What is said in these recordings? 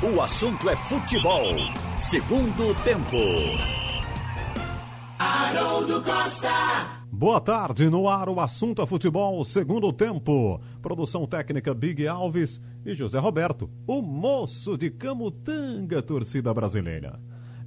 O assunto é futebol. Segundo tempo. Haroldo Costa. Boa tarde, no ar o assunto é futebol, segundo tempo. Produção técnica Big Alves e José Roberto, o moço de Camutanga, torcida brasileira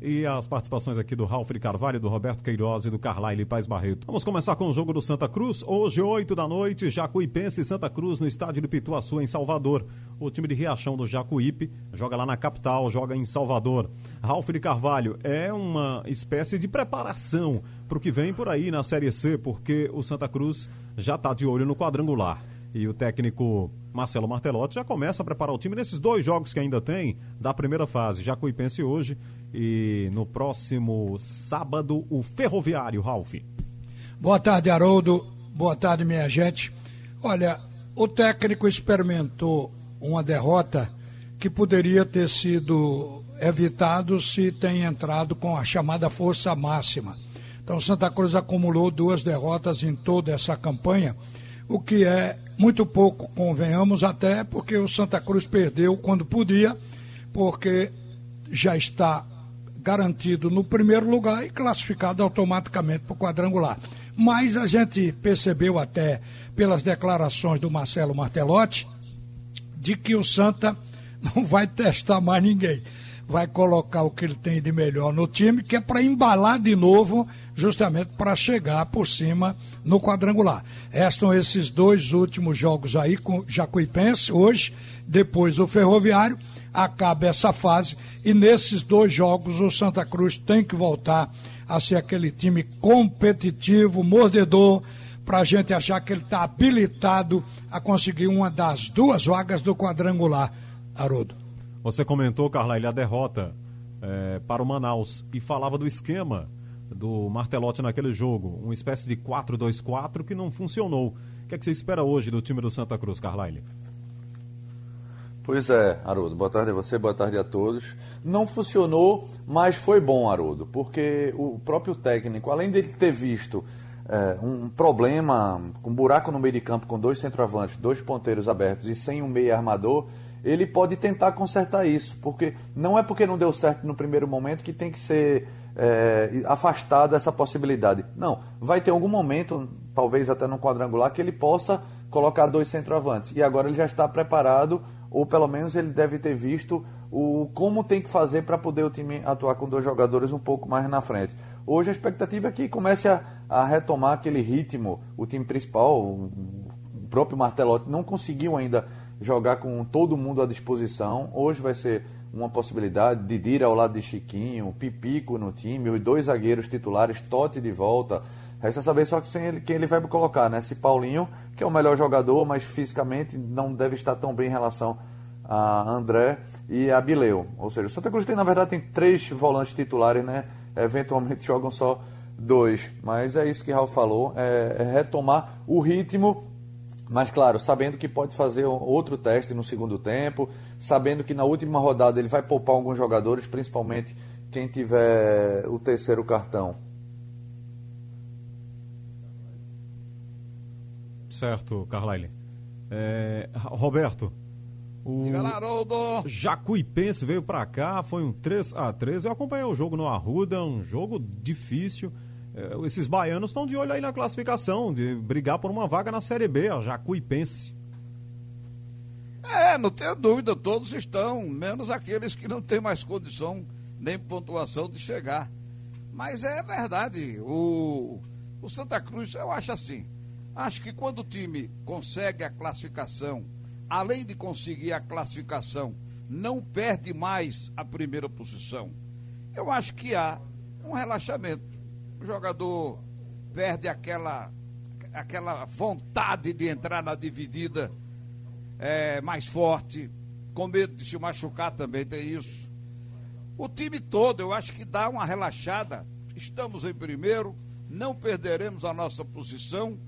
e as participações aqui do Ralf de Carvalho, do Roberto Queiroz e do Carlyle Paz Barreto. Vamos começar com o jogo do Santa Cruz. Hoje, 8 da noite, Jacuipense e Santa Cruz no estádio de Pituaçu, em Salvador. O time de Riachão do Jacuípe joga lá na capital, joga em Salvador. Ralf de Carvalho é uma espécie de preparação para o que vem por aí na Série C, porque o Santa Cruz já está de olho no quadrangular. E o técnico Marcelo Martelotti já começa a preparar o time nesses dois jogos que ainda tem da primeira fase. Jacuipense hoje e no próximo sábado, o Ferroviário, Ralf. Boa tarde, Haroldo. Boa tarde, minha gente. Olha, o técnico experimentou uma derrota que poderia ter sido evitado se tem entrado com a chamada força máxima. Então, Santa Cruz acumulou duas derrotas em toda essa campanha, o que é muito pouco, convenhamos, até porque o Santa Cruz perdeu quando podia, porque já está garantido no primeiro lugar e classificado automaticamente para o quadrangular. Mas a gente percebeu até pelas declarações do Marcelo Martelotti de que o Santa não vai testar mais ninguém. Vai colocar o que ele tem de melhor no time, que é para embalar de novo, justamente para chegar por cima no quadrangular. Restam esses dois últimos jogos aí com Jacuipense, hoje, depois o Ferroviário acabe essa fase e nesses dois jogos o Santa Cruz tem que voltar a ser aquele time competitivo, mordedor, para a gente achar que ele está habilitado a conseguir uma das duas vagas do quadrangular, Haroldo. Você comentou, Carla, a derrota é, para o Manaus e falava do esquema do Martelotti naquele jogo, uma espécie de 4-2-4 que não funcionou. O que, é que você espera hoje do time do Santa Cruz, Carlyle? Pois é, Haroldo. Boa tarde a você, boa tarde a todos. Não funcionou, mas foi bom, Haroldo, porque o próprio técnico, além dele ter visto é, um problema, um buraco no meio de campo com dois centroavantes, dois ponteiros abertos e sem um meio armador, ele pode tentar consertar isso, porque não é porque não deu certo no primeiro momento que tem que ser é, afastado essa possibilidade. Não, vai ter algum momento, talvez até no quadrangular, que ele possa colocar dois centroavantes. E agora ele já está preparado ou pelo menos ele deve ter visto o como tem que fazer para poder o time atuar com dois jogadores um pouco mais na frente. Hoje a expectativa é que comece a, a retomar aquele ritmo. O time principal, o próprio Martelotti, não conseguiu ainda jogar com todo mundo à disposição. Hoje vai ser uma possibilidade de Dira ao lado de Chiquinho, Pipico no time, os dois zagueiros titulares, Totti de volta. Resta saber só quem ele, quem ele vai colocar, né? Se Paulinho, que é o melhor jogador, mas fisicamente não deve estar tão bem em relação a André e a Bileu. Ou seja, o Santa Cruz tem, na verdade, tem três volantes titulares, né? Eventualmente jogam só dois. Mas é isso que Raul falou, é, é retomar o ritmo mas, claro, sabendo que pode fazer outro teste no segundo tempo, sabendo que na última rodada ele vai poupar alguns jogadores, principalmente quem tiver o terceiro cartão. Certo, Carlyle. É, Roberto, o Jacuipense veio para cá, foi um 3 a 3 Eu acompanhei o jogo no Arruda, um jogo difícil. É, esses baianos estão de olho aí na classificação, de brigar por uma vaga na Série B, a Jacuipense. É, não tenho dúvida, todos estão, menos aqueles que não têm mais condição nem pontuação de chegar. Mas é verdade, o, o Santa Cruz, eu acho assim, Acho que quando o time consegue a classificação, além de conseguir a classificação, não perde mais a primeira posição, eu acho que há um relaxamento. O jogador perde aquela, aquela vontade de entrar na dividida é, mais forte, com medo de se machucar também, tem isso. O time todo, eu acho que dá uma relaxada. Estamos em primeiro, não perderemos a nossa posição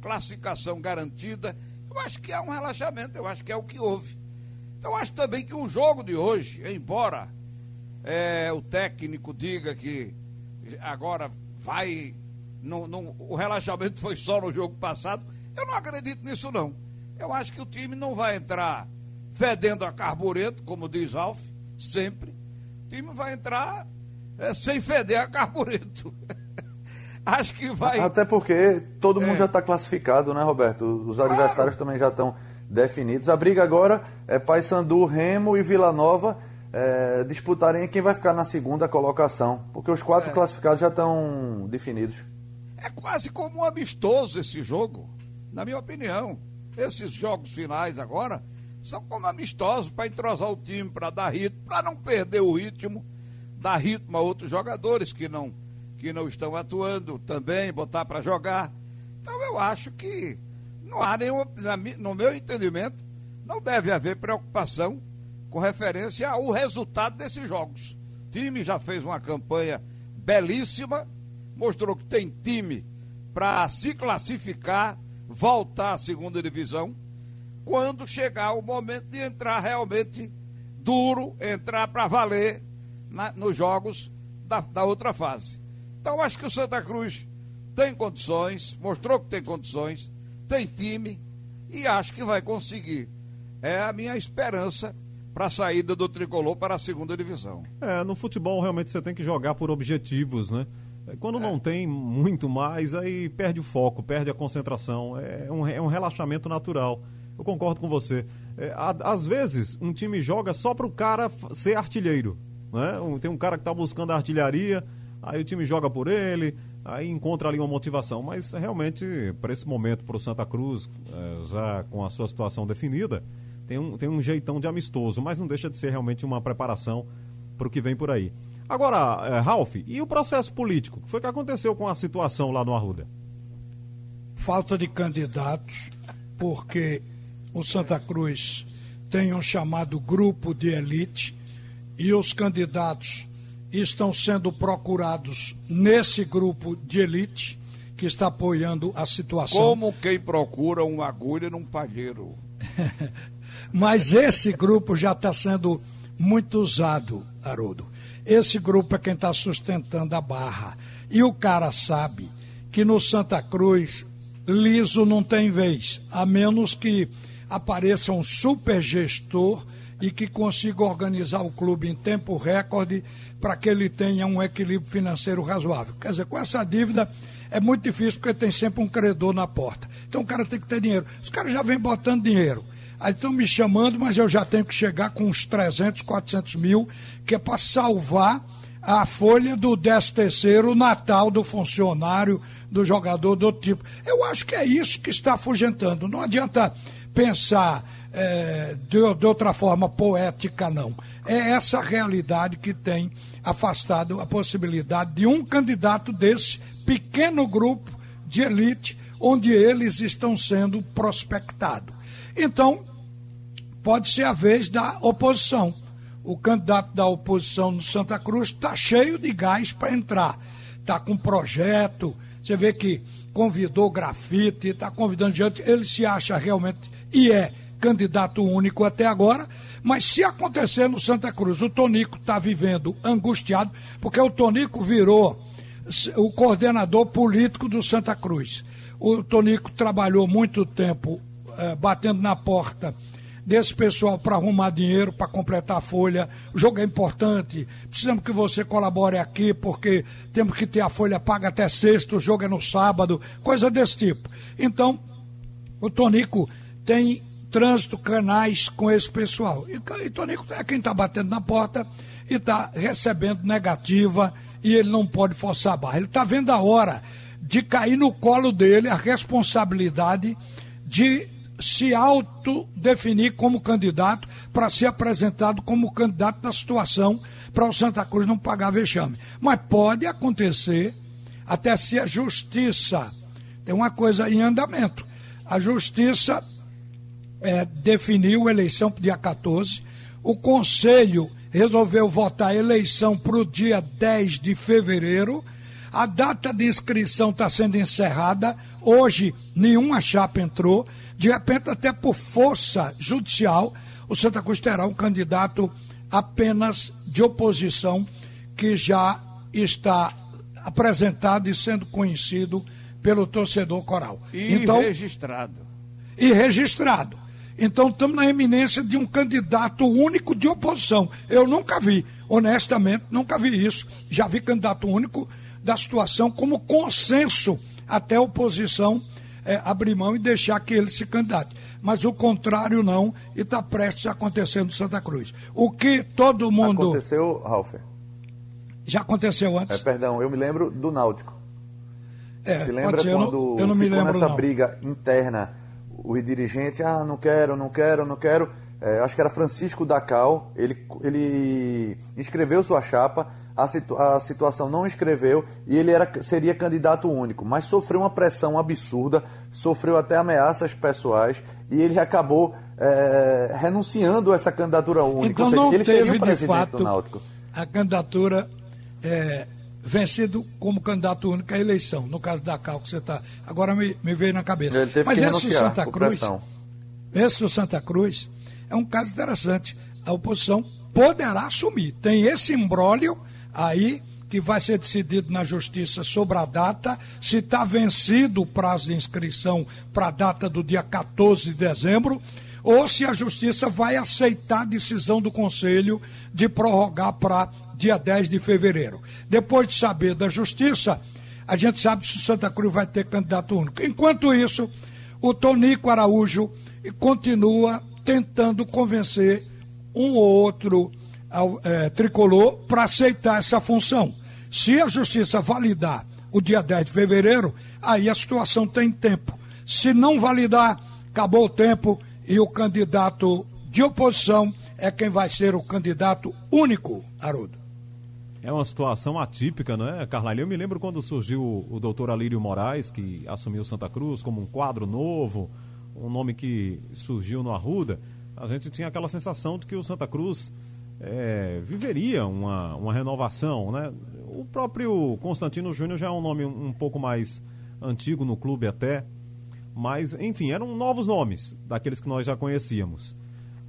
classificação garantida. Eu acho que é um relaxamento, eu acho que é o que houve. Então, acho também que o jogo de hoje, embora é, o técnico diga que agora vai. Não, não, o relaxamento foi só no jogo passado, eu não acredito nisso, não. Eu acho que o time não vai entrar fedendo a carbureto, como diz Alf, sempre, o time vai entrar é, sem feder a carbureto. Acho que vai. Até porque todo mundo é. já está classificado, né, Roberto? Os claro. adversários também já estão definidos. A briga agora é Paysandu, Remo e Vila Nova é, disputarem quem vai ficar na segunda colocação, porque os quatro é. classificados já estão definidos. É quase como um amistoso esse jogo, na minha opinião. Esses jogos finais agora são como amistosos para entrosar o time, para dar ritmo, para não perder o ritmo, dar ritmo a outros jogadores que não que não estão atuando também, botar para jogar. Então eu acho que não há nenhum, no meu entendimento, não deve haver preocupação com referência ao resultado desses jogos. O time já fez uma campanha belíssima, mostrou que tem time para se classificar, voltar à segunda divisão, quando chegar o momento de entrar realmente duro, entrar para valer na, nos jogos da, da outra fase. Então acho que o Santa Cruz tem condições, mostrou que tem condições, tem time e acho que vai conseguir. É a minha esperança para a saída do tricolor para a segunda divisão. É, no futebol realmente você tem que jogar por objetivos, né? É, quando é. não tem muito mais, aí perde o foco, perde a concentração. É um, é um relaxamento natural. Eu concordo com você. É, às vezes, um time joga só para o cara ser artilheiro. Né? Tem um cara que está buscando a artilharia, aí o time joga por ele, aí encontra ali uma motivação. Mas realmente, para esse momento, para o Santa Cruz, é, já com a sua situação definida, tem um, tem um jeitão de amistoso, mas não deixa de ser realmente uma preparação para o que vem por aí. Agora, é, Ralf, e o processo político? O que foi que aconteceu com a situação lá no Arruda? Falta de candidatos, porque o Santa Cruz tem um chamado grupo de elite e os candidatos estão sendo procurados nesse grupo de elite que está apoiando a situação. Como quem procura uma agulha num palheiro. Mas esse grupo já está sendo muito usado, Haroldo. Esse grupo é quem está sustentando a barra. E o cara sabe que no Santa Cruz, liso não tem vez, a menos que apareça um super gestor e que consiga organizar o clube em tempo recorde para que ele tenha um equilíbrio financeiro razoável. Quer dizer, com essa dívida é muito difícil porque tem sempre um credor na porta. Então o cara tem que ter dinheiro. Os caras já vêm botando dinheiro. Aí estão me chamando, mas eu já tenho que chegar com uns 300, 400 mil, que é para salvar a folha do 13 terceiro Natal do funcionário, do jogador do tipo. Eu acho que é isso que está afugentando. Não adianta pensar é, de, de outra forma poética, não. É essa realidade que tem afastado a possibilidade de um candidato desse pequeno grupo de elite onde eles estão sendo prospectados. Então, pode ser a vez da oposição. O candidato da oposição no Santa Cruz está cheio de gás para entrar. Está com projeto. Você vê que convidou grafite, está convidando gente. Ele se acha realmente e é candidato único até agora. Mas se acontecer no Santa Cruz, o Tonico está vivendo angustiado, porque o Tonico virou o coordenador político do Santa Cruz. O Tonico trabalhou muito tempo eh, batendo na porta desse pessoal para arrumar dinheiro, para completar a folha. O jogo é importante. Precisamos que você colabore aqui, porque temos que ter a folha paga até sexta, o jogo é no sábado, coisa desse tipo. Então, o Tonico tem trânsito, canais com esse pessoal. E, e Tonico é quem está batendo na porta e está recebendo negativa e ele não pode forçar a barra. Ele está vendo a hora de cair no colo dele a responsabilidade de se autodefinir como candidato para ser apresentado como candidato da situação para o Santa Cruz não pagar vexame. Mas pode acontecer até se a justiça tem uma coisa em andamento. A justiça é, definiu eleição para o dia 14, o Conselho resolveu votar a eleição para o dia 10 de fevereiro. A data de inscrição está sendo encerrada. Hoje, nenhuma chapa entrou de repente, até por força judicial, o Santa Cruz terá um candidato apenas de oposição que já está apresentado e sendo conhecido pelo torcedor coral. E então, registrado. E registrado. Então estamos na eminência de um candidato único de oposição. Eu nunca vi, honestamente, nunca vi isso. Já vi candidato único da situação como consenso até a oposição é, abrir mão e deixar que ele se candidate. Mas o contrário não, e está prestes a acontecer no Santa Cruz. O que todo mundo. Aconteceu, Ralf? Já aconteceu antes? É, perdão, eu me lembro do Náutico. É, Se lembra ser, quando eu não, eu não me ficou lembro, nessa não. briga interna, o dirigente, ah, não quero, não quero, não quero. É, acho que era Francisco Dacal, ele, ele inscreveu sua chapa, a, situ, a situação não inscreveu e ele era, seria candidato único, mas sofreu uma pressão absurda, sofreu até ameaças pessoais e ele acabou é, renunciando a essa candidatura única. Então seja, não ele seria teve o de presidente fato do Náutico. a candidatura é, vencido como candidato único à eleição, no caso da Cal que você está. Agora me, me veio na cabeça. Mas esse do Santa Cruz, esse do Santa Cruz é um caso interessante. A oposição poderá assumir. Tem esse imbróglio aí que vai ser decidido na justiça sobre a data, se está vencido o prazo de inscrição para a data do dia 14 de dezembro, ou se a justiça vai aceitar a decisão do Conselho de prorrogar para dia 10 de fevereiro. Depois de saber da justiça, a gente sabe se o Santa Cruz vai ter candidato único. Enquanto isso, o Tonico Araújo continua tentando convencer um ou outro é, tricolor para aceitar essa função. Se a justiça validar o dia 10 de fevereiro, aí a situação tem tempo. Se não validar, acabou o tempo e o candidato de oposição é quem vai ser o candidato único, Haroldo. É uma situação atípica, não é, Carla? Eu me lembro quando surgiu o doutor Alírio Moraes, que assumiu Santa Cruz como um quadro novo, um nome que surgiu no Arruda. A gente tinha aquela sensação de que o Santa Cruz é, viveria uma, uma renovação, né? O próprio Constantino Júnior já é um nome um pouco mais antigo no clube até, mas enfim, eram novos nomes daqueles que nós já conhecíamos,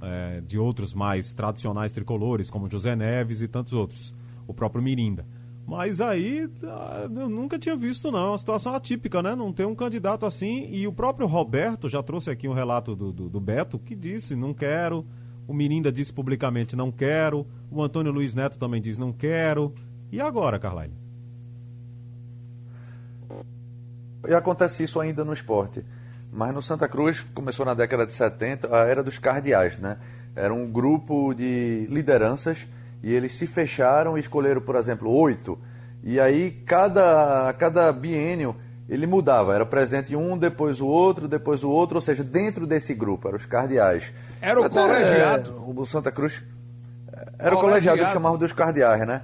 é, de outros mais tradicionais tricolores, como José Neves e tantos outros, o próprio Mirinda. Mas aí ah, eu nunca tinha visto, não. É uma situação atípica, né? Não ter um candidato assim. E o próprio Roberto já trouxe aqui um relato do, do, do Beto, que disse: não quero. O Mirinda disse publicamente: não quero. O Antônio Luiz Neto também diz: não quero. E agora, Carlyle? E acontece isso ainda no esporte. Mas no Santa Cruz começou na década de 70 a era dos cardeais, né? Era um grupo de lideranças e eles se fecharam e escolheram, por exemplo, oito. E aí cada, cada biênio ele mudava. Era presidente um, depois o outro, depois o outro, ou seja, dentro desse grupo, eram os cardeais. Era o Até, colegiado. é, o Santa Cruz. Era o Colegiado. colegiado que chamavam dos cardeais, né?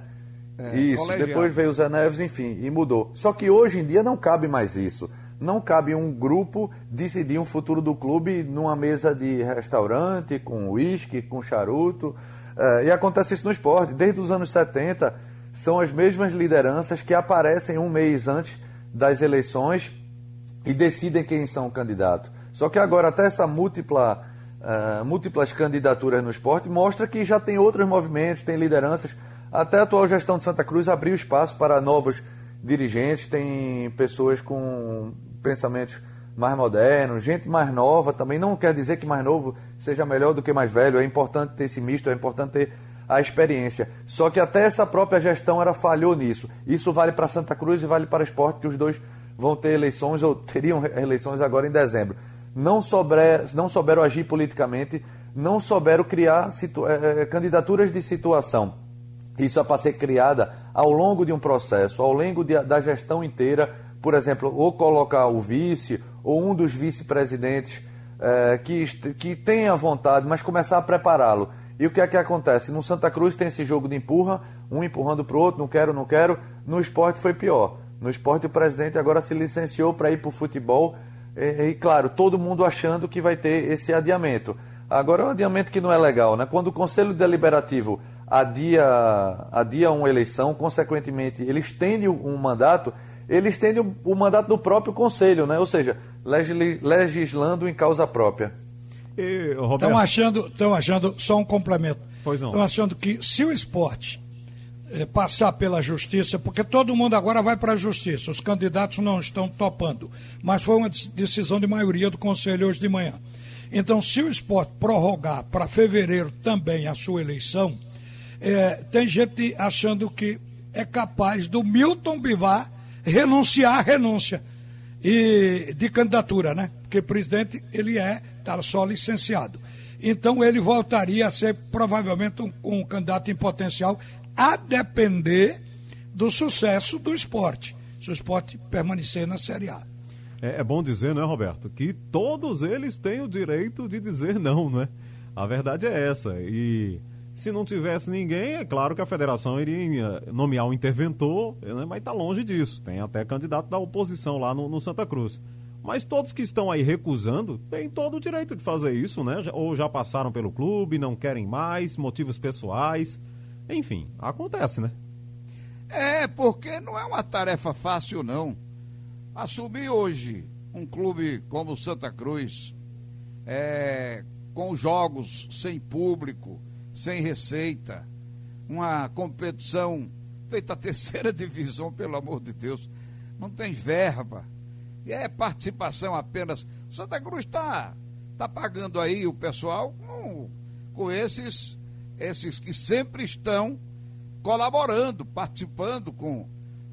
É, isso, colegiado. depois veio o Zé Neves, enfim, e mudou. Só que hoje em dia não cabe mais isso. Não cabe um grupo decidir um futuro do clube numa mesa de restaurante, com uísque, com charuto. É, e acontece isso no esporte. Desde os anos 70, são as mesmas lideranças que aparecem um mês antes das eleições e decidem quem são candidatos. Só que agora, até essa múltipla, eh, múltiplas candidaturas no esporte mostra que já tem outros movimentos, tem lideranças. Até a atual gestão de Santa Cruz abriu espaço para novos dirigentes, tem pessoas com pensamentos mais modernos, gente mais nova também. Não quer dizer que mais novo seja melhor do que mais velho, é importante ter esse misto, é importante ter a experiência. Só que até essa própria gestão era falhou nisso. Isso vale para Santa Cruz e vale para o esporte, que os dois vão ter eleições ou teriam eleições agora em dezembro. Não, souber, não souberam agir politicamente, não souberam criar situ, eh, candidaturas de situação. Isso é para ser criada ao longo de um processo, ao longo de, da gestão inteira, por exemplo, ou colocar o vice ou um dos vice-presidentes eh, que, que tenha vontade, mas começar a prepará-lo. E o que é que acontece? No Santa Cruz tem esse jogo de empurra, um empurrando para o outro, não quero, não quero. No esporte foi pior. No esporte o presidente agora se licenciou para ir para o futebol e, e, claro, todo mundo achando que vai ter esse adiamento. Agora é um adiamento que não é legal, né? Quando o Conselho Deliberativo adia, adia uma eleição, consequentemente ele estende um mandato, ele estende o, o mandato do próprio Conselho, né? Ou seja, legis, legislando em causa própria. Estão achando, estão achando, só um complemento. Pois não. Estão achando que se o esporte eh, passar pela justiça, porque todo mundo agora vai para a justiça, os candidatos não estão topando, mas foi uma decisão de maioria do Conselho hoje de manhã. Então, se o esporte prorrogar para fevereiro também a sua eleição, é, tem gente achando que é capaz do Milton Bivar renunciar à renúncia e, de candidatura, né? Porque presidente ele é, está só licenciado. Então ele voltaria a ser provavelmente um, um candidato em potencial, a depender do sucesso do esporte. Se o esporte permanecer na Série A. É, é, bom dizer, não é, Roberto, que todos eles têm o direito de dizer não, não é? A verdade é essa. E se não tivesse ninguém, é claro que a federação iria nomear um interventor, né? mas está longe disso. Tem até candidato da oposição lá no, no, Santa Cruz. Mas todos que estão aí recusando têm todo o direito de fazer isso, né? Ou já passaram pelo clube, não querem mais, motivos pessoais. Enfim, acontece, né? É, porque não é uma tarefa fácil, não. Assumir hoje um clube como Santa Cruz, é, com jogos sem público, sem receita, uma competição feita a terceira divisão, pelo amor de Deus, não tem verba, é participação apenas. Santa Cruz está tá pagando aí o pessoal com, com esses, esses que sempre estão colaborando, participando com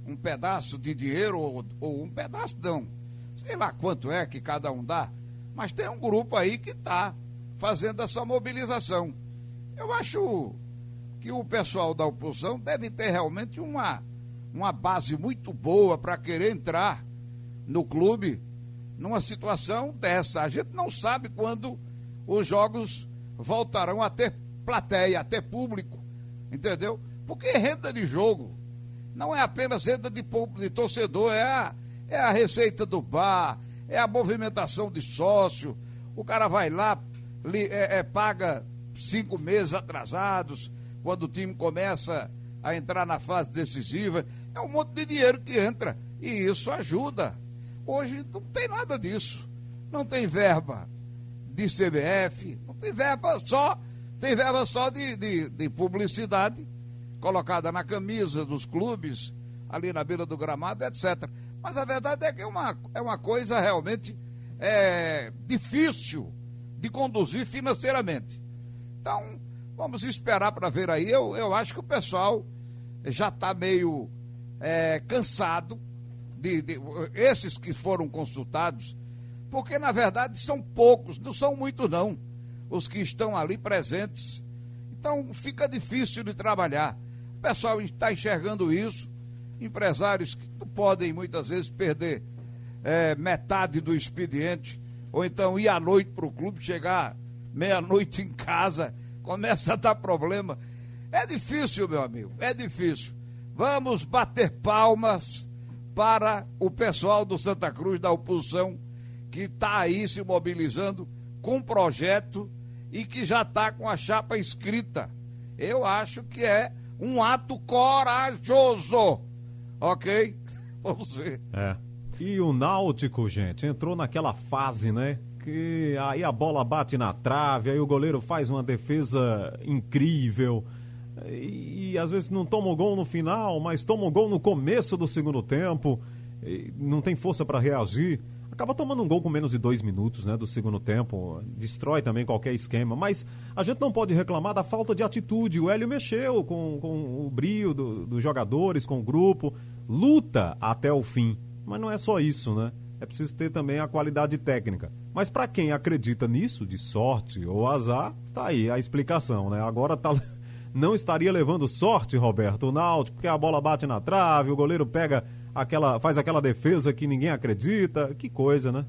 um pedaço de dinheiro ou, ou um pedaço não. Sei lá quanto é que cada um dá, mas tem um grupo aí que está fazendo essa mobilização. Eu acho que o pessoal da oposição deve ter realmente uma, uma base muito boa para querer entrar no clube numa situação dessa. A gente não sabe quando os jogos voltarão a ter plateia, a ter público, entendeu? Porque renda de jogo não é apenas renda de, de torcedor, é a, é a receita do bar, é a movimentação de sócio. O cara vai lá, li, é, é, paga cinco meses atrasados, quando o time começa a entrar na fase decisiva. É um monte de dinheiro que entra e isso ajuda. Hoje não tem nada disso. Não tem verba de CBF, não tem verba só, tem verba só de, de, de publicidade colocada na camisa dos clubes, ali na beira do gramado, etc. Mas a verdade é que é uma, é uma coisa realmente é, difícil de conduzir financeiramente. Então, vamos esperar para ver aí. Eu, eu acho que o pessoal já está meio é, cansado de, de, esses que foram consultados, porque na verdade são poucos, não são muitos não, os que estão ali presentes. Então fica difícil de trabalhar. O pessoal está enxergando isso. Empresários que não podem muitas vezes perder é, metade do expediente, ou então ir à noite para o clube, chegar meia-noite em casa, começa a dar problema. É difícil, meu amigo, é difícil. Vamos bater palmas para o pessoal do Santa Cruz, da oposição, que está aí se mobilizando com projeto e que já está com a chapa escrita. Eu acho que é um ato corajoso. Ok? Vamos ver. É. E o Náutico, gente, entrou naquela fase, né? Que aí a bola bate na trave, aí o goleiro faz uma defesa incrível. E, e às vezes não toma o gol no final, mas toma o gol no começo do segundo tempo. não tem força para reagir acaba tomando um gol com menos de dois minutos né, do segundo tempo, destrói também qualquer esquema, mas a gente não pode reclamar da falta de atitude. O Hélio mexeu com, com o brio do, dos jogadores, com o grupo, luta até o fim, mas não é só isso, né? É preciso ter também a qualidade técnica. Mas para quem acredita nisso, de sorte ou azar, tá aí a explicação, né? Agora tá não estaria levando sorte, Roberto, o Náutico, porque a bola bate na trave, o goleiro pega aquela, faz aquela defesa que ninguém acredita. Que coisa, né?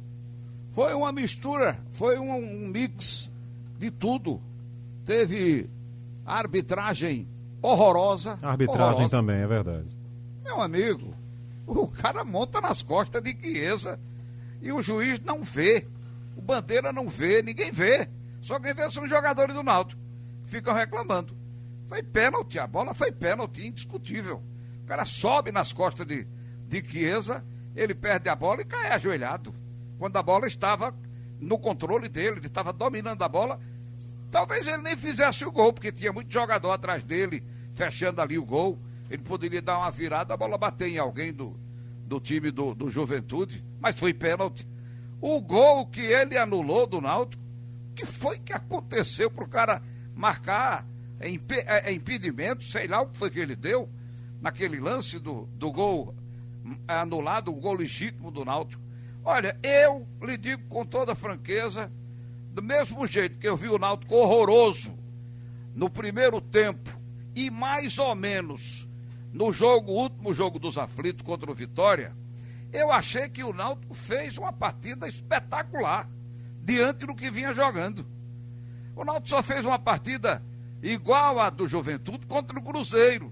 Foi uma mistura, foi um, mix de tudo. Teve arbitragem horrorosa. Arbitragem horrorosa. também, é verdade. Meu amigo, o cara monta nas costas de Chiesa e o juiz não vê. O Bandeira não vê, ninguém vê. Só quem vê são os jogadores do Náutico. Ficam reclamando. Foi pênalti, a bola foi pênalti, indiscutível. O cara sobe nas costas de, de Chiesa, ele perde a bola e cai ajoelhado. Quando a bola estava no controle dele, ele estava dominando a bola. Talvez ele nem fizesse o gol, porque tinha muito jogador atrás dele, fechando ali o gol. Ele poderia dar uma virada, a bola bater em alguém do, do time do, do Juventude, mas foi pênalti. O gol que ele anulou do Náutico que foi que aconteceu para o cara marcar imp é, impedimento, sei lá o que foi que ele deu, naquele lance do, do gol anulado, o gol legítimo do Náutico. Olha, eu lhe digo com toda franqueza, do mesmo jeito que eu vi o Náutico horroroso no primeiro tempo e mais ou menos no jogo, último jogo dos aflitos contra o Vitória, eu achei que o Náutico fez uma partida espetacular diante do que vinha jogando. O Náutico só fez uma partida igual à do Juventude contra o Cruzeiro,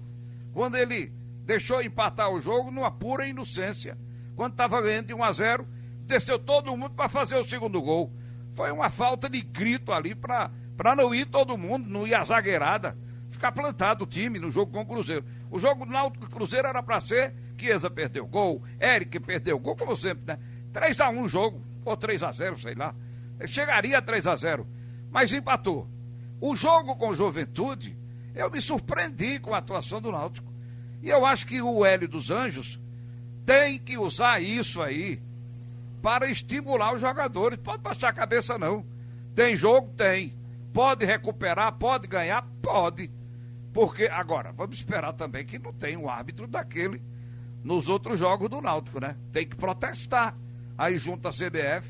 quando ele deixou empatar o jogo numa pura inocência. Quando estava ganhando de 1 a 0, desceu todo mundo para fazer o segundo gol. Foi uma falta de grito ali para não ir todo mundo, não ir a zagueirada, ficar plantado o time no jogo com o Cruzeiro. O jogo do Náutico Cruzeiro era para ser Chiesa perdeu gol, Eric perdeu gol, como sempre, né? 3 a 1 o jogo, ou 3 a 0 sei lá. Chegaria a 3 a 0 mas empatou. O jogo com Juventude, eu me surpreendi com a atuação do Náutico. E eu acho que o Hélio dos Anjos tem que usar isso aí para estimular os jogadores. Pode baixar a cabeça, não. Tem jogo? Tem. Pode recuperar? Pode ganhar? Pode. Porque, agora, vamos esperar também que não tem um árbitro daquele nos outros jogos do Náutico, né? Tem que protestar aí junto à CBF,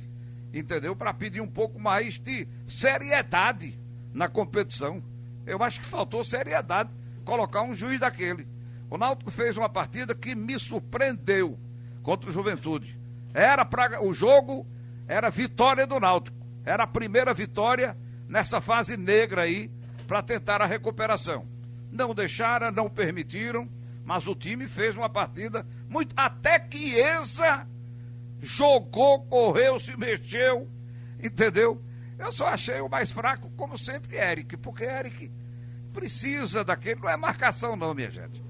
entendeu? Para pedir um pouco mais de seriedade na competição. Eu acho que faltou seriedade colocar um juiz daquele. O Náutico fez uma partida que me surpreendeu contra o Juventude. Era para o jogo era vitória do Náutico. Era a primeira vitória nessa fase negra aí para tentar a recuperação. Não deixaram, não permitiram, mas o time fez uma partida muito até que Eza jogou, correu, se mexeu, entendeu? Eu só achei o mais fraco, como sempre, Eric, porque Eric precisa daquele, não é marcação não, minha gente.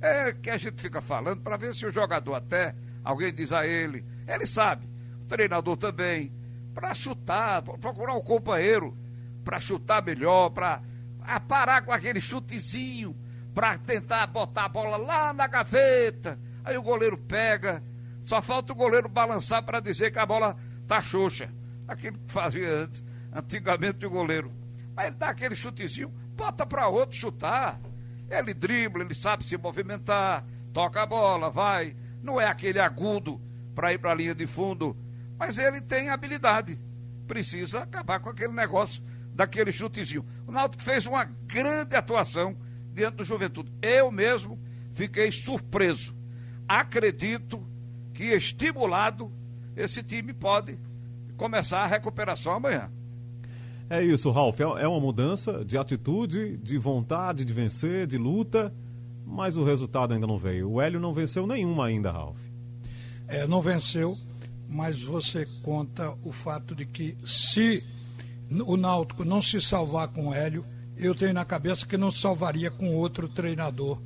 É que a gente fica falando para ver se o jogador até, alguém diz a ele, ele sabe, o treinador também, para chutar, procurar um companheiro para chutar melhor, para parar com aquele chutezinho, para tentar botar a bola lá na gaveta. Aí o goleiro pega, só falta o goleiro balançar para dizer que a bola tá xoxa. Aquilo que fazia antes, antigamente o goleiro. Mas ele dá aquele chutezinho, bota para outro chutar. Ele dribla, ele sabe se movimentar, toca a bola, vai. Não é aquele agudo para ir para a linha de fundo, mas ele tem habilidade. Precisa acabar com aquele negócio daquele chutezinho. O Náutico fez uma grande atuação diante do Juventude. Eu mesmo fiquei surpreso. Acredito que estimulado esse time pode começar a recuperação amanhã. É isso, Ralf. É, é uma mudança de atitude, de vontade de vencer, de luta, mas o resultado ainda não veio. O Hélio não venceu nenhuma ainda, Ralf. É, não venceu, mas você conta o fato de que se o Náutico não se salvar com o Hélio, eu tenho na cabeça que não salvaria com outro treinador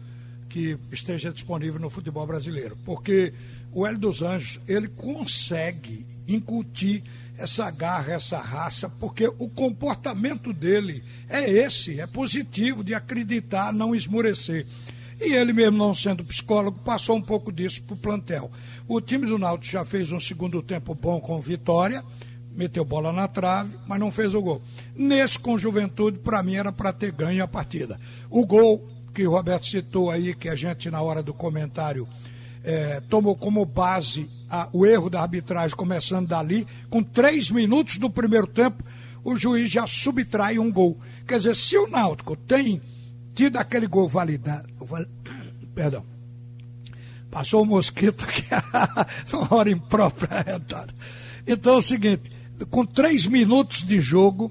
que esteja disponível no futebol brasileiro. Porque o Hélio dos Anjos, ele consegue incutir essa garra, essa raça, porque o comportamento dele é esse, é positivo, de acreditar, não esmorecer. E ele mesmo não sendo psicólogo, passou um pouco disso para o plantel. O time do Náutico já fez um segundo tempo bom com vitória, meteu bola na trave, mas não fez o gol. Nesse com Juventude, para mim era para ter ganho a partida. O gol que o Roberto citou aí, que a gente na hora do comentário é, tomou como base a, o erro da arbitragem começando dali, com três minutos do primeiro tempo, o juiz já subtrai um gol. Quer dizer, se o Náutico tem tido aquele gol validado. Val, perdão. Passou o um mosquito aqui, uma hora imprópria. Então é o seguinte: com três minutos de jogo,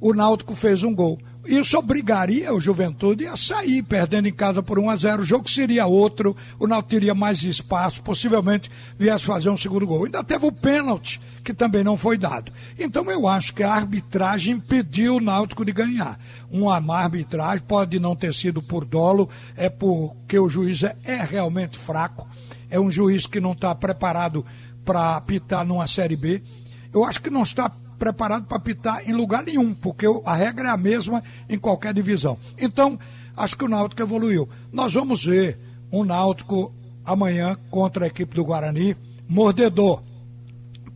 o Náutico fez um gol. Isso obrigaria o Juventude a sair, perdendo em casa por 1 a 0 O jogo seria outro, o Náutico teria mais espaço, possivelmente viesse fazer um segundo gol. Ainda teve o pênalti, que também não foi dado. Então eu acho que a arbitragem impediu o Náutico de ganhar. Uma arbitragem pode não ter sido por dolo, é porque o juiz é, é realmente fraco, é um juiz que não está preparado para apitar numa Série B. Eu acho que não está preparado para apitar em lugar nenhum, porque a regra é a mesma em qualquer divisão. Então, acho que o Náutico evoluiu. Nós vamos ver um Náutico amanhã contra a equipe do Guarani, mordedor,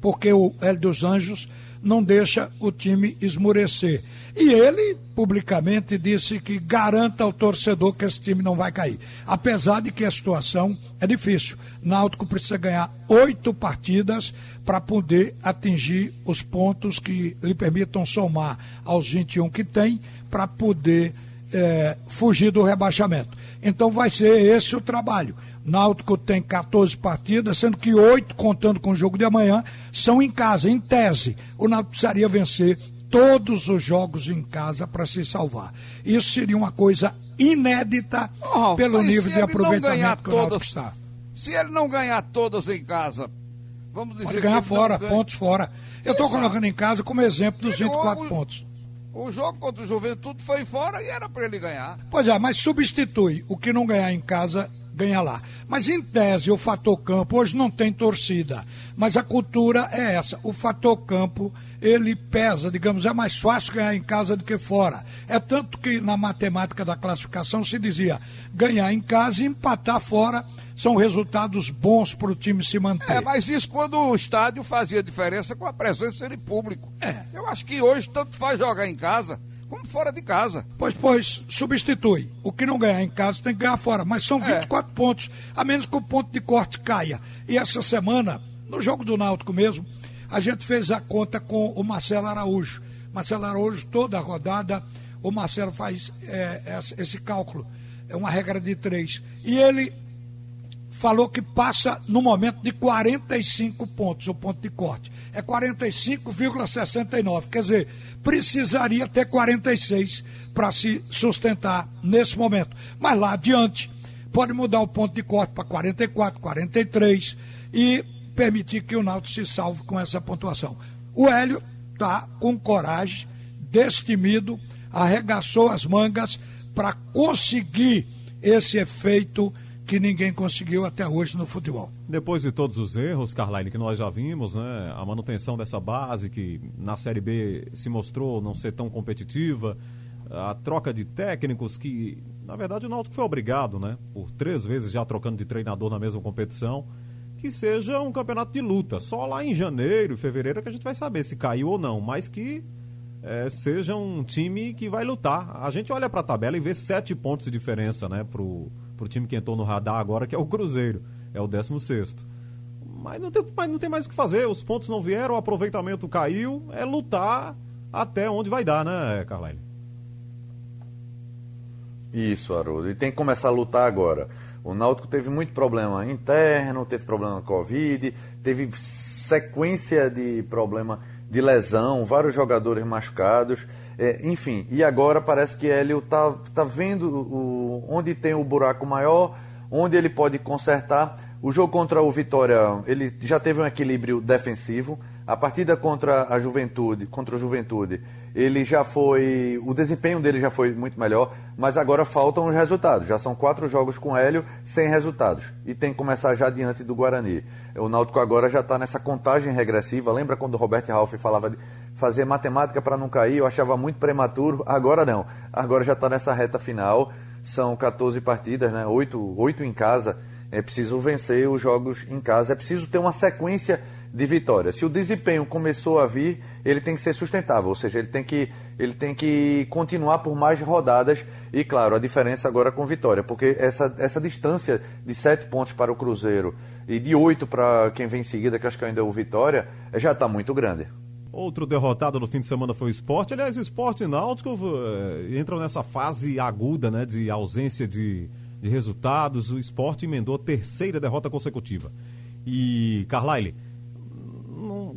porque o Hélio dos Anjos não deixa o time esmurecer. E ele publicamente disse que garanta ao torcedor que esse time não vai cair. Apesar de que a situação é difícil. Náutico precisa ganhar oito partidas para poder atingir os pontos que lhe permitam somar aos 21 que tem para poder é, fugir do rebaixamento. Então vai ser esse o trabalho. Náutico tem 14 partidas, sendo que oito, contando com o jogo de amanhã, são em casa. Em tese, o Náutico precisaria vencer todos os jogos em casa para se salvar. Isso seria uma coisa inédita oh, pelo nível de aproveitamento que o Náutico está. Se ele não ganhar todas em casa, vamos dizer Pode ganhar fora, pontos fora. Eu estou colocando em casa como exemplo dos 24 pontos. O jogo contra o Juventude foi fora e era para ele ganhar. Pois é, mas substitui o que não ganhar em casa ganha lá. Mas em tese, o fator campo, hoje não tem torcida, mas a cultura é essa. O fator campo, ele pesa, digamos, é mais fácil ganhar em casa do que fora. É tanto que na matemática da classificação se dizia ganhar em casa e empatar fora são resultados bons para o time se manter. É, mas isso quando o estádio fazia diferença com a presença de público. É. Eu acho que hoje tanto faz jogar em casa como fora de casa. Pois, pois, substitui. O que não ganhar em casa tem que ganhar fora. Mas são 24 é. pontos, a menos que o ponto de corte caia. E essa semana, no jogo do Náutico mesmo, a gente fez a conta com o Marcelo Araújo. Marcelo Araújo, toda a rodada, o Marcelo faz é, esse cálculo. É uma regra de três. E ele falou que passa no momento de 45 pontos, o ponto de corte. É 45,69. Quer dizer, precisaria ter 46 para se sustentar nesse momento. Mas lá adiante, pode mudar o ponto de corte para 44, 43 e permitir que o Náutico se salve com essa pontuação. O Hélio está com coragem, destemido, arregaçou as mangas para conseguir esse efeito que ninguém conseguiu até hoje no futebol. Depois de todos os erros, Carline, que nós já vimos, né, a manutenção dessa base que na Série B se mostrou não ser tão competitiva, a troca de técnicos que, na verdade, o Náutico foi obrigado, né, por três vezes já trocando de treinador na mesma competição, que seja um campeonato de luta. Só lá em janeiro, fevereiro, é que a gente vai saber se caiu ou não, mas que é, seja um time que vai lutar. A gente olha para a tabela e vê sete pontos de diferença, né, pro para o time que entrou no radar agora, que é o Cruzeiro, é o 16. Mas não, tem, mas não tem mais o que fazer, os pontos não vieram, o aproveitamento caiu, é lutar até onde vai dar, né, Carlyle? Isso, Haroldo, e tem que começar a lutar agora. O Náutico teve muito problema interno, teve problema com Covid, teve sequência de problema de lesão, vários jogadores machucados. É, enfim, e agora parece que Hélio tá, tá vendo o, onde tem o buraco maior, onde ele pode consertar. O jogo contra o Vitória, ele já teve um equilíbrio defensivo. A partida contra a Juventude, contra o Juventude, ele já foi. O desempenho dele já foi muito melhor, mas agora faltam os resultados. Já são quatro jogos com Hélio sem resultados. E tem que começar já diante do Guarani. O Náutico agora já está nessa contagem regressiva. Lembra quando o Roberto Ralph falava de fazer matemática para não cair? Eu achava muito prematuro. Agora não. Agora já está nessa reta final. São 14 partidas, né? 8, 8 em casa. É preciso vencer os jogos em casa. É preciso ter uma sequência de vitória. Se o desempenho começou a vir, ele tem que ser sustentável, ou seja, ele tem que, ele tem que continuar por mais rodadas. E claro, a diferença agora com vitória, porque essa, essa distância de sete pontos para o Cruzeiro e de oito para quem vem em seguida, que acho que ainda é o Vitória, já está muito grande. Outro derrotado no fim de semana foi o esporte. Aliás, esporte e náutico uh, entram nessa fase aguda né, de ausência de, de resultados. O esporte emendou a terceira derrota consecutiva. E, Carlyle,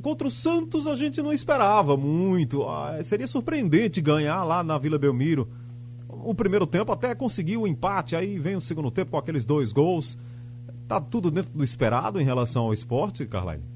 contra o Santos a gente não esperava muito. Ah, seria surpreendente ganhar lá na Vila Belmiro. O primeiro tempo até conseguiu o empate, aí vem o segundo tempo com aqueles dois gols. Tá tudo dentro do esperado em relação ao esporte, Carline?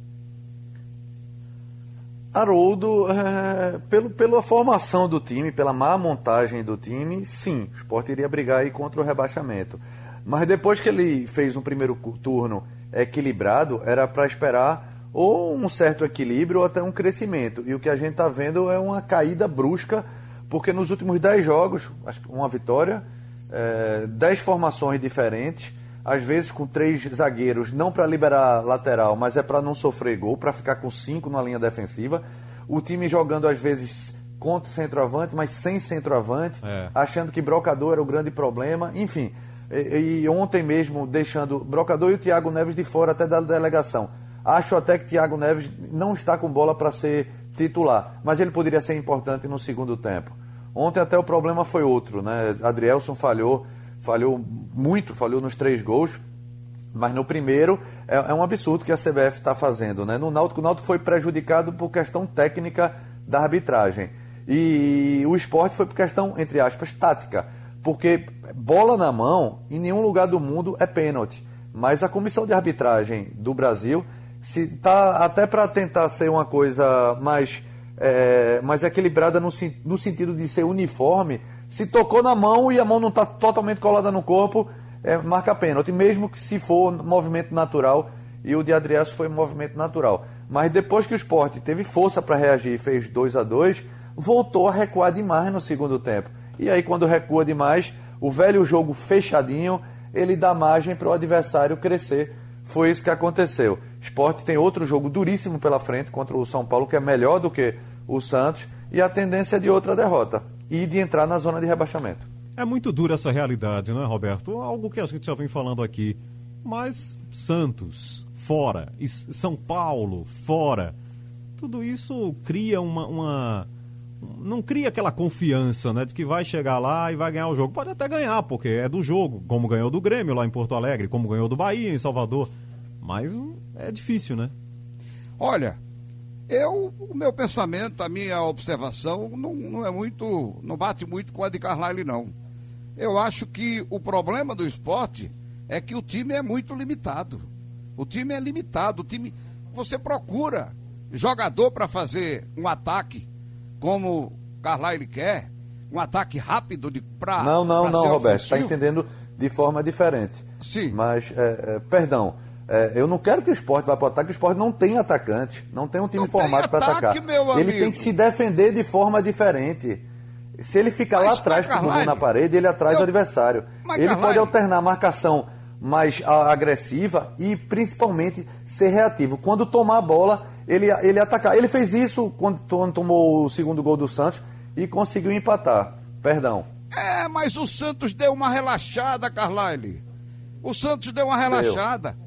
Haroldo, é, pelo, pela formação do time, pela má montagem do time, sim, o esporte iria brigar aí contra o rebaixamento. Mas depois que ele fez um primeiro turno equilibrado, era para esperar ou um certo equilíbrio ou até um crescimento. E o que a gente está vendo é uma caída brusca, porque nos últimos 10 jogos, uma vitória, é, 10 formações diferentes, às vezes com três zagueiros, não para liberar lateral, mas é para não sofrer gol, para ficar com cinco na linha defensiva. o time jogando às vezes contra centroavante, mas sem centroavante, É. achando que Brocador era o grande problema, enfim. E, e ontem mesmo deixando Brocador e o Thiago Neves de fora até da delegação. Acho até que Thiago Neves não está com bola para ser titular, mas ele poderia ser importante no segundo tempo. Ontem até o problema foi outro, né? Adrielson falhou, falhou muito, falhou nos três gols. Mas no primeiro é, é um absurdo que a CBF está fazendo, né? No Náutico, o Náutico foi prejudicado por questão técnica da arbitragem. E o esporte foi por questão, entre aspas, tática. Porque bola na mão, em nenhum lugar do mundo é pênalti. Mas a comissão de arbitragem do Brasil se tá até para tentar ser uma coisa mais, é, mais equilibrada no, no sentido de ser uniforme, se tocou na mão e a mão não está totalmente colada no corpo, é, marca pênalti, mesmo que se for movimento natural, e o de Adriaço foi movimento natural. Mas depois que o esporte teve força para reagir e fez 2 a 2 voltou a recuar demais no segundo tempo. E aí, quando recua demais, o velho jogo fechadinho, ele dá margem para o adversário crescer. Foi isso que aconteceu. Esporte tem outro jogo duríssimo pela frente contra o São Paulo, que é melhor do que o Santos, e a tendência é de outra derrota e de entrar na zona de rebaixamento. É muito dura essa realidade, não é, Roberto? Algo que a gente já vem falando aqui. Mas Santos, fora. São Paulo, fora. Tudo isso cria uma, uma- Não cria aquela confiança, né? De que vai chegar lá e vai ganhar o jogo. Pode até ganhar, porque é do jogo. Como ganhou do Grêmio lá em Porto Alegre, como ganhou do Bahia em Salvador. Mas é difícil, né? Olha, eu, o meu pensamento, a minha observação não, não é muito, não bate muito com a de Carlyle, não. Eu acho que o problema do esporte é que o time é muito limitado. O time é limitado, o time você procura jogador para fazer um ataque como Carlyle quer, um ataque rápido de para Não, não, não, Roberto. Está entendendo de forma diferente. Sim. Mas, é, é, perdão, é, eu não quero que o esporte vá para o ataque, o esporte não tem atacante, não tem um time Não formado para atacar. ele tem que se defender de forma diferente. Se ele ficar lá atrás com o na parede, ele atrai eu- o adversário. Mas, ele pode alternar a marcação mais agressiva e principalmente ser reativo. Quando tomar a bola, ele, ele atacar. Ele fez isso quando, quando tomou o segundo gol do Santos e conseguiu empatar. Perdão. É, mas o Santos deu uma relaxada, Carlyle. O Santos deu uma relaxada.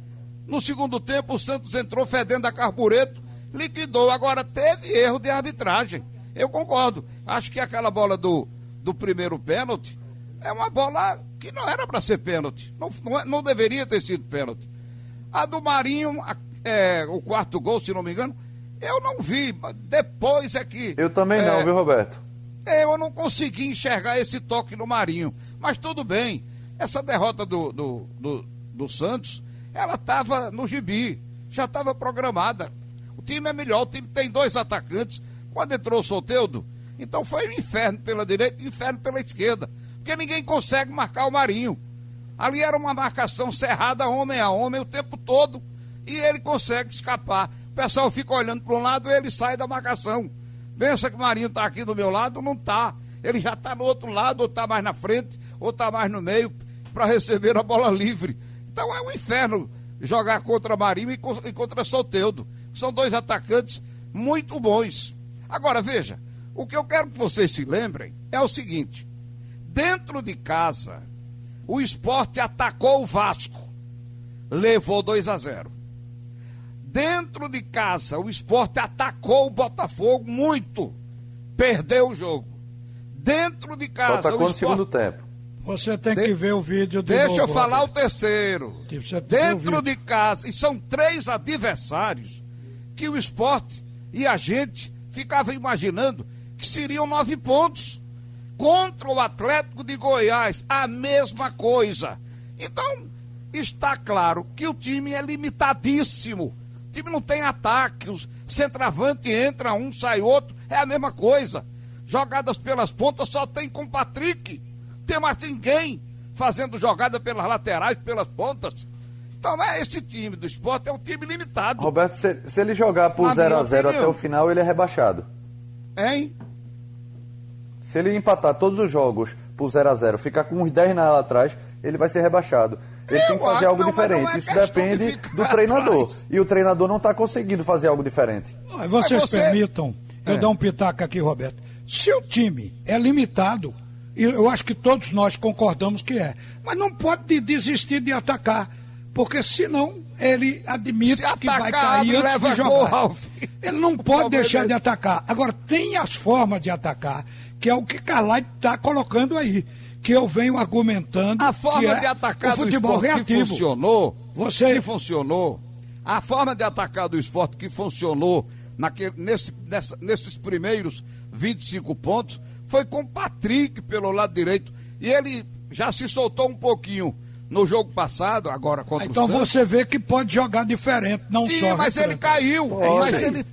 No segundo tempo, o Santos entrou fedendo a carbureto, liquidou. Agora, teve erro de arbitragem. Eu concordo. Acho que aquela bola do, do primeiro pênalti é uma bola que não era para ser pênalti. Não, não, é- não deveria ter sido pênalti. A do Marinho, a- é, o quarto gol, se não me engano, eu não vi. Depois é que. Eu também é, não, viu, Roberto? eu não consegui enxergar esse toque no Marinho. Mas tudo bem. Essa derrota do, do, do, do Santos, ela estava no gibi. Já estava programada. O time é melhor, o time tem dois atacantes. Quando entrou o Soteudo, então foi um inferno pela direita e um inferno pela esquerda. Porque ninguém consegue marcar o Marinho. Ali era uma marcação cerrada homem a homem o tempo todo. E ele consegue escapar. O pessoal fica olhando para um lado e ele sai da marcação. Pensa que o Marinho está aqui do meu lado, não está. Ele já está no outro lado, ou está mais na frente, ou está mais no meio, para receber a bola livre. Então é um inferno jogar contra Marinho e co- contra Soteudo. São dois atacantes muito bons. Agora, veja, o que eu quero que vocês se lembrem é o seguinte: dentro de casa, o esporte atacou o Vasco, levou 2 a 0. Dentro de casa, o esporte atacou o Botafogo muito, perdeu o jogo. Dentro de Só casa, atacou o no esporte. segundo tempo. Você tem De- que ver o vídeo de Deixa eu novo, falar o Roberto. terceiro. Você tem que ver o Dentro de casa, e são três adversários que o esporte e a gente ficava imaginando que seriam nove pontos. Contra o Atlético de Goiás, a mesma coisa. Então, está claro que o time é limitadíssimo. O time não tem ataque, os centroavante entra um, sai outro, é a mesma coisa. Jogadas pelas pontas só tem com o Patrick. Tem mais ninguém fazendo jogada pelas laterais, pelas pontas. Então, é esse time do esporte é um time limitado. Roberto, se, se ele jogar por Na 0 a minha 0 até o final, ele é rebaixado. Hein? Se ele empatar todos os jogos por 0 a 0 ficar com uns 10 na lá atrás, ele vai ser rebaixado. Ele Eu tem que fazer algo não, diferente. é Isso de depende ficar do treinador. atrás. E o treinador não está conseguindo fazer algo diferente. Vocês você- permitam, eu dar um pitaco aqui, Roberto. Se o time é limitado, eu acho que todos nós concordamos que é, mas não pode desistir de atacar, porque senão ele admite que vai cair antes de jogar. Ele não pode deixar de atacar. Agora, tem as formas de atacar, que é o que Carlai está colocando aí que eu venho argumentando. A forma é de atacar o futebol do esporte reativo. que funcionou, Você... que funcionou, a forma de atacar do esporte que funcionou naquele, nesse, nessa, nesses primeiros 25 pontos foi com o Patrick pelo lado direito. E ele já se soltou um pouquinho no jogo passado, agora contra então o Santos. Então você vê que pode jogar diferente, não Sim, só. mas ele caiu. É mas, ele,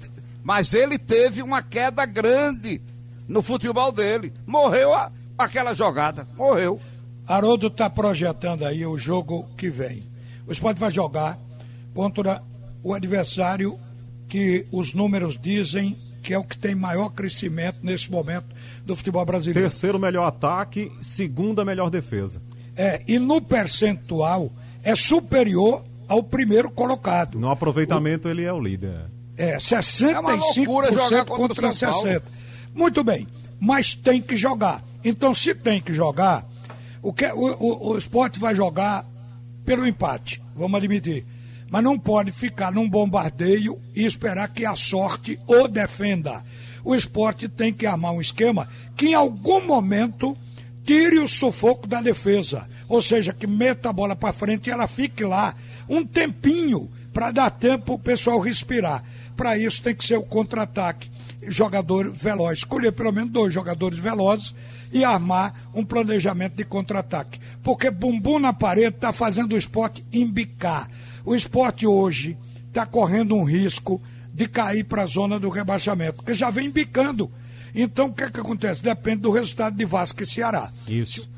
mas ele teve uma queda grande no futebol dele. Morreu a, aquela jogada. Morreu. Haroldo está projetando aí o jogo que vem. O Sport vai jogar contra o adversário que os números dizem que é o que tem maior crescimento nesse momento do futebol brasileiro. Terceiro melhor ataque, segunda melhor defesa. É, e no percentual é superior ao primeiro colocado. No aproveitamento o... ele é o líder. É, 65% é uma loucura jogar contra, contra 60%. Muito bem, mas tem que jogar. Então, se tem que jogar, o, que, o, o, o esporte vai jogar pelo empate, vamos admitir. Mas não pode ficar num bombardeio e esperar que a sorte o defenda. O esporte tem que armar um esquema que em algum momento tire o sufoco da defesa. Ou seja, que meta a bola para frente e ela fique lá um tempinho para dar tempo o pessoal respirar. Para isso tem que ser o contra-ataque. Jogador veloz. Escolher pelo menos dois jogadores velozes e armar um planejamento de contra-ataque. Porque bumbum na parede está fazendo o esporte embicar. O esporte hoje está correndo um risco de cair para a zona do rebaixamento, porque já vem embicando. Então o que, é que acontece? Depende do resultado de Vasco e Ceará. Isso.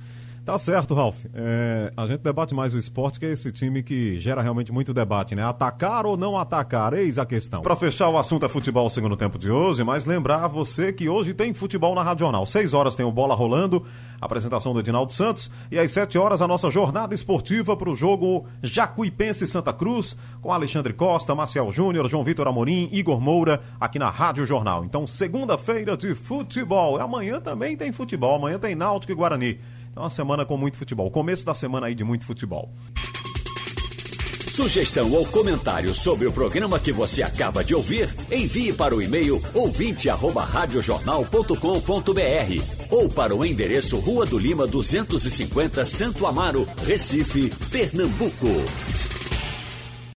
Tá certo, Ralf. É, a gente debate mais o esporte, que é esse time que gera realmente muito debate, né? Atacar ou não atacar? Eis a questão. Para fechar o assunto é futebol segundo tempo de hoje, mas lembrar você que hoje tem futebol na Rádio Jornal. Seis horas tem o Bola Rolando, apresentação do Edinaldo Santos, e às sete horas a nossa jornada esportiva para o jogo Jacuipense Santa Cruz, com Alexandre Costa, Marcial Júnior, João Vitor Amorim, Igor Moura, aqui na Rádio Jornal. Então, segunda-feira de futebol. Amanhã também tem futebol, amanhã tem Náutico e Guarani. É uma semana com muito futebol. Começo da semana aí de muito futebol. Sugestão ou comentário sobre o programa que você acaba de ouvir, envie para o e-mail ouvinte@radiojornal.com.br ou para o endereço Rua do Lima 250, Santo Amaro, Recife, Pernambuco.